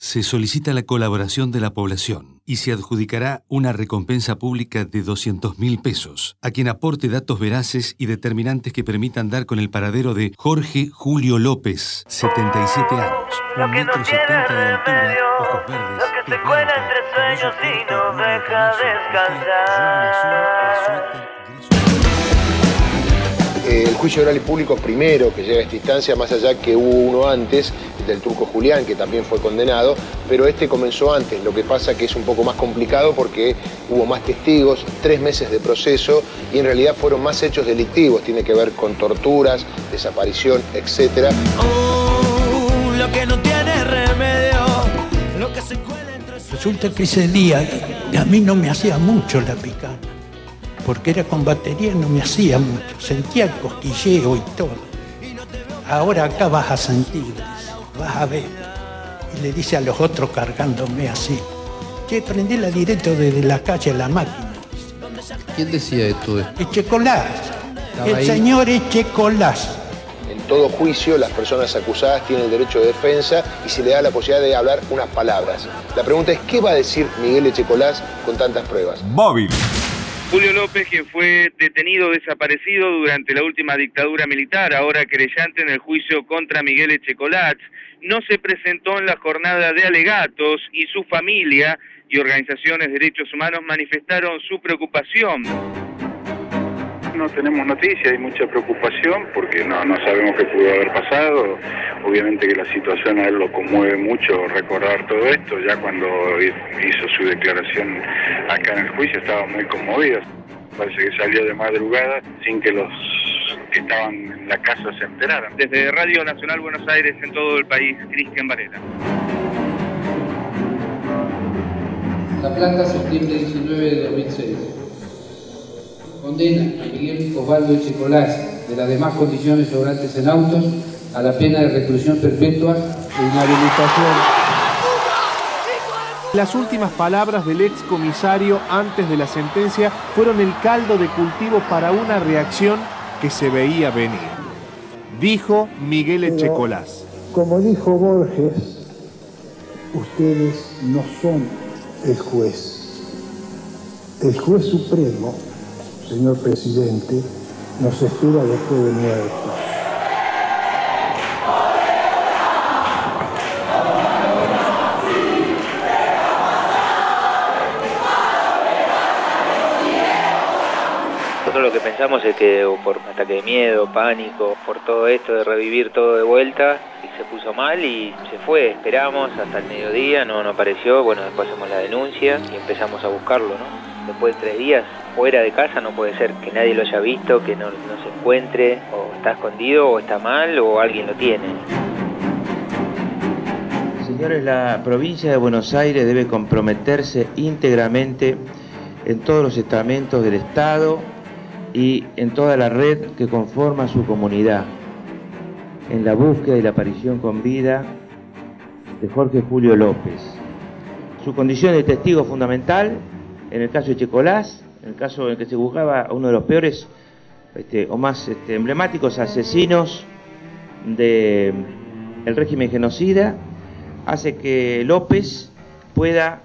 Se solicita la colaboración de la población y se adjudicará una recompensa pública de 200 mil pesos a quien aporte datos veraces y determinantes que permitan dar con el paradero de Jorge Julio López, 77 años, un metro setenta de altura, ojos verdes, jogging azul y suéter Eh, el juicio oral y público primero que llega a esta instancia, más allá que hubo uno antes, del turco Julián, que también fue condenado, pero este comenzó antes, lo que pasa que es un poco más complicado porque hubo más testigos, tres meses de proceso y en realidad fueron más hechos delictivos, tiene que ver con torturas, desaparición, etcétera. Oh, lo que no tiene remedio, lo que se cuela entre Resulta que ese día a mí no me hacía mucho la picana, porque era con batería no me hacía mucho, sentía el cosquilleo y todo. Ahora acá vas a sentir, vas a ver. Y le dice a los otros cargándome así, che, prendela directo desde la calle a la máquina. ¿Quién decía esto? Echecolás, el ahí. señor Echecolás. En todo juicio, las personas acusadas tienen el derecho de defensa y se le da la posibilidad de hablar unas palabras. La pregunta es, ¿qué va a decir Miguel Echecolás con tantas pruebas? Móvil. Julio López, quien fue detenido desaparecido durante la última dictadura militar, ahora querellante en el juicio contra Miguel Echecolats, no se presentó en la jornada de alegatos y su familia y organizaciones de derechos humanos manifestaron su preocupación. No tenemos noticia, hay mucha preocupación porque no, no sabemos qué pudo haber pasado. Obviamente que la situación a él lo conmueve mucho recordar todo esto. Ya cuando hizo su declaración acá en el juicio estaba muy conmovido. Parece que salió de madrugada sin que los que estaban en la casa se enteraran. Desde Radio Nacional Buenos Aires en todo el país, Cristian Varela. La Plata, septiembre 19 de 2006. Condena a Miguel Osvaldo Echecolás de las demás condiciones sobrantes en autos a la pena de reclusión perpetua e inhabilitación. Las últimas palabras del ex comisario antes de la sentencia fueron el caldo de cultivo para una reacción que se veía venir. Dijo Miguel Echecolás. Como dijo Borges, ustedes no son el juez. El juez supremo, señor presidente, nos espera después de muertos. Nosotros lo que pensamos es que o por ataque de miedo, pánico, por todo esto de revivir todo de vuelta, se puso mal y se fue. Esperamos hasta el mediodía, no, no apareció. Bueno, después hacemos la denuncia y empezamos a buscarlo, ¿no? Después de tres días fuera de casa no puede ser que nadie lo haya visto, que no, no se encuentre, o está escondido, o está mal, o alguien lo tiene. Señores, la provincia de Buenos Aires debe comprometerse íntegramente en todos los estamentos del Estado y en toda la red que conforma su comunidad, en la búsqueda y la aparición con vida de Jorge Julio López. Su condición de testigo fundamental en el caso de Checolás, en el caso en que se buscaba a uno de los peores este, o más este, emblemáticos asesinos del régimen genocida, hace que López pueda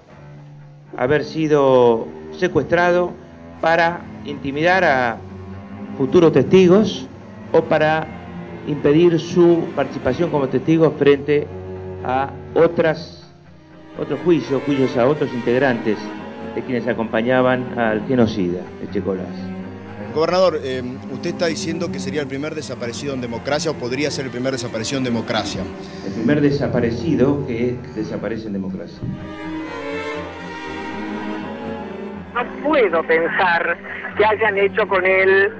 haber sido secuestrado para intimidar a futuros testigos o para impedir su participación como testigo frente a otras otros juicios, juicios a otros integrantes de quienes acompañaban al genocida, Echecolás. Gobernador, eh, usted está diciendo que sería el primer desaparecido en democracia o podría ser el primer desaparecido en democracia. El primer desaparecido que desaparece en democracia. No puedo pensar que hayan hecho con él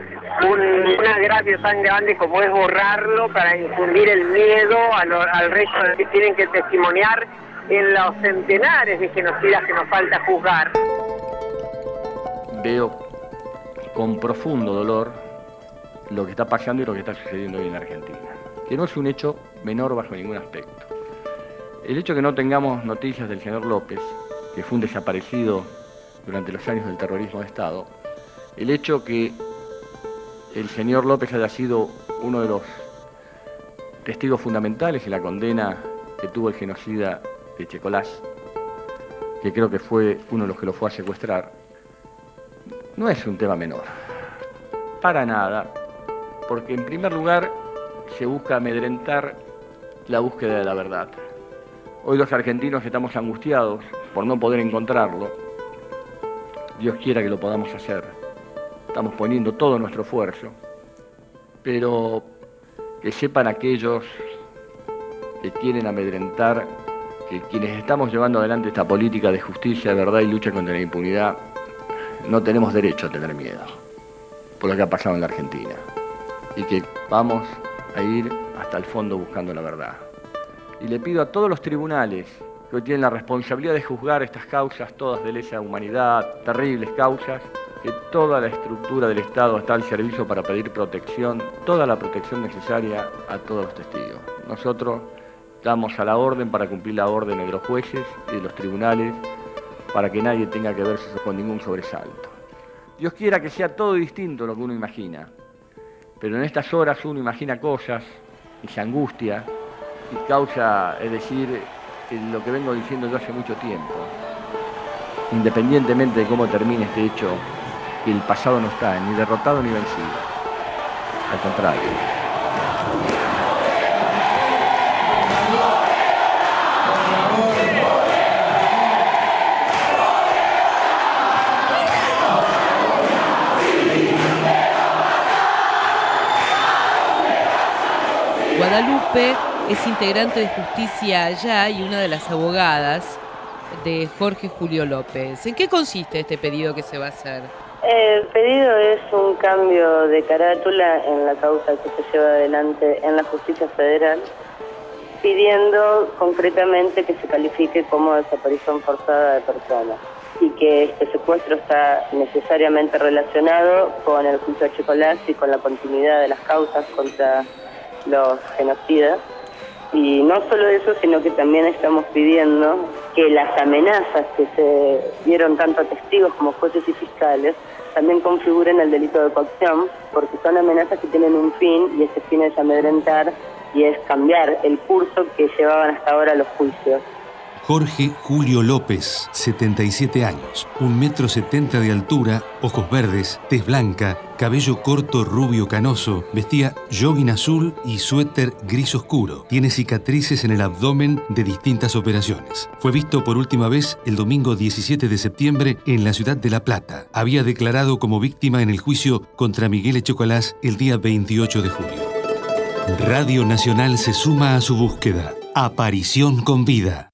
un, un agravio tan grande como es borrarlo para infundir el miedo al resto de que tienen que testimoniar en los centenares de genocidas que nos falta juzgar. Veo con profundo dolor lo que está pasando y lo que está sucediendo hoy en Argentina, que no es un hecho menor bajo ningún aspecto. El hecho que no tengamos noticias del señor López, que fue un desaparecido durante los años del terrorismo de Estado, el hecho que el señor López haya sido uno de los testigos fundamentales en la condena que tuvo el genocida Echecolás, que creo que fue uno de los que lo fue a secuestrar, no es un tema menor. Para nada, porque en primer lugar se busca amedrentar la búsqueda de la verdad. Hoy los argentinos estamos angustiados por no poder encontrarlo. Dios quiera que lo podamos hacer. Estamos poniendo todo nuestro esfuerzo. Pero que sepan aquellos que quieren amedrentar que quienes estamos llevando adelante esta política de justicia, verdad y lucha contra la impunidad, no tenemos derecho a tener miedo por lo que ha pasado en la Argentina. Y que vamos a ir hasta el fondo buscando la verdad. Y le pido a todos los tribunales que hoy tienen la responsabilidad de juzgar estas causas, todas de lesa humanidad, terribles causas, que toda la estructura del Estado está al servicio para pedir protección, toda la protección necesaria a todos los testigos. Nosotros estamos a la orden para cumplir la orden de los jueces y de los tribunales, para que nadie tenga que verse con ningún sobresalto. Dios quiera que sea todo distinto a lo que uno imagina, pero en estas horas uno imagina cosas y se angustia y causa, es decir, lo que vengo diciendo yo hace mucho tiempo. Independientemente de cómo termine este hecho, el pasado no está ni derrotado ni vencido. Al contrario. Es integrante de Justicia Allá y una de las abogadas de Jorge Julio López. ¿En qué consiste este pedido que se va a hacer? El pedido es un cambio de carátula en la causa que se lleva adelante en la justicia federal, pidiendo concretamente que se califique como desaparición forzada de personas y que este secuestro está necesariamente relacionado con el juicio de Chicolás y con la continuidad de las causas contra los genocidas. Y no solo eso, sino que también estamos pidiendo que las amenazas que se dieron tanto a testigos como jueces y fiscales también configuren el delito de coacción, porque son amenazas que tienen un fin y ese fin es amedrentar y es cambiar el curso que llevaban hasta ahora los juicios. Jorge Julio López, 77 años, 1,70 metro setenta de altura, ojos verdes, tez blanca, cabello corto rubio canoso, vestía jogging azul y suéter gris oscuro. Tiene cicatrices en el abdomen de distintas operaciones. Fue visto por última vez el domingo 17 de septiembre en la ciudad de La Plata. Había declarado como víctima en el juicio contra Miguel Echocolás el día 28 de julio. Radio Nacional se suma a su búsqueda. Aparición con vida.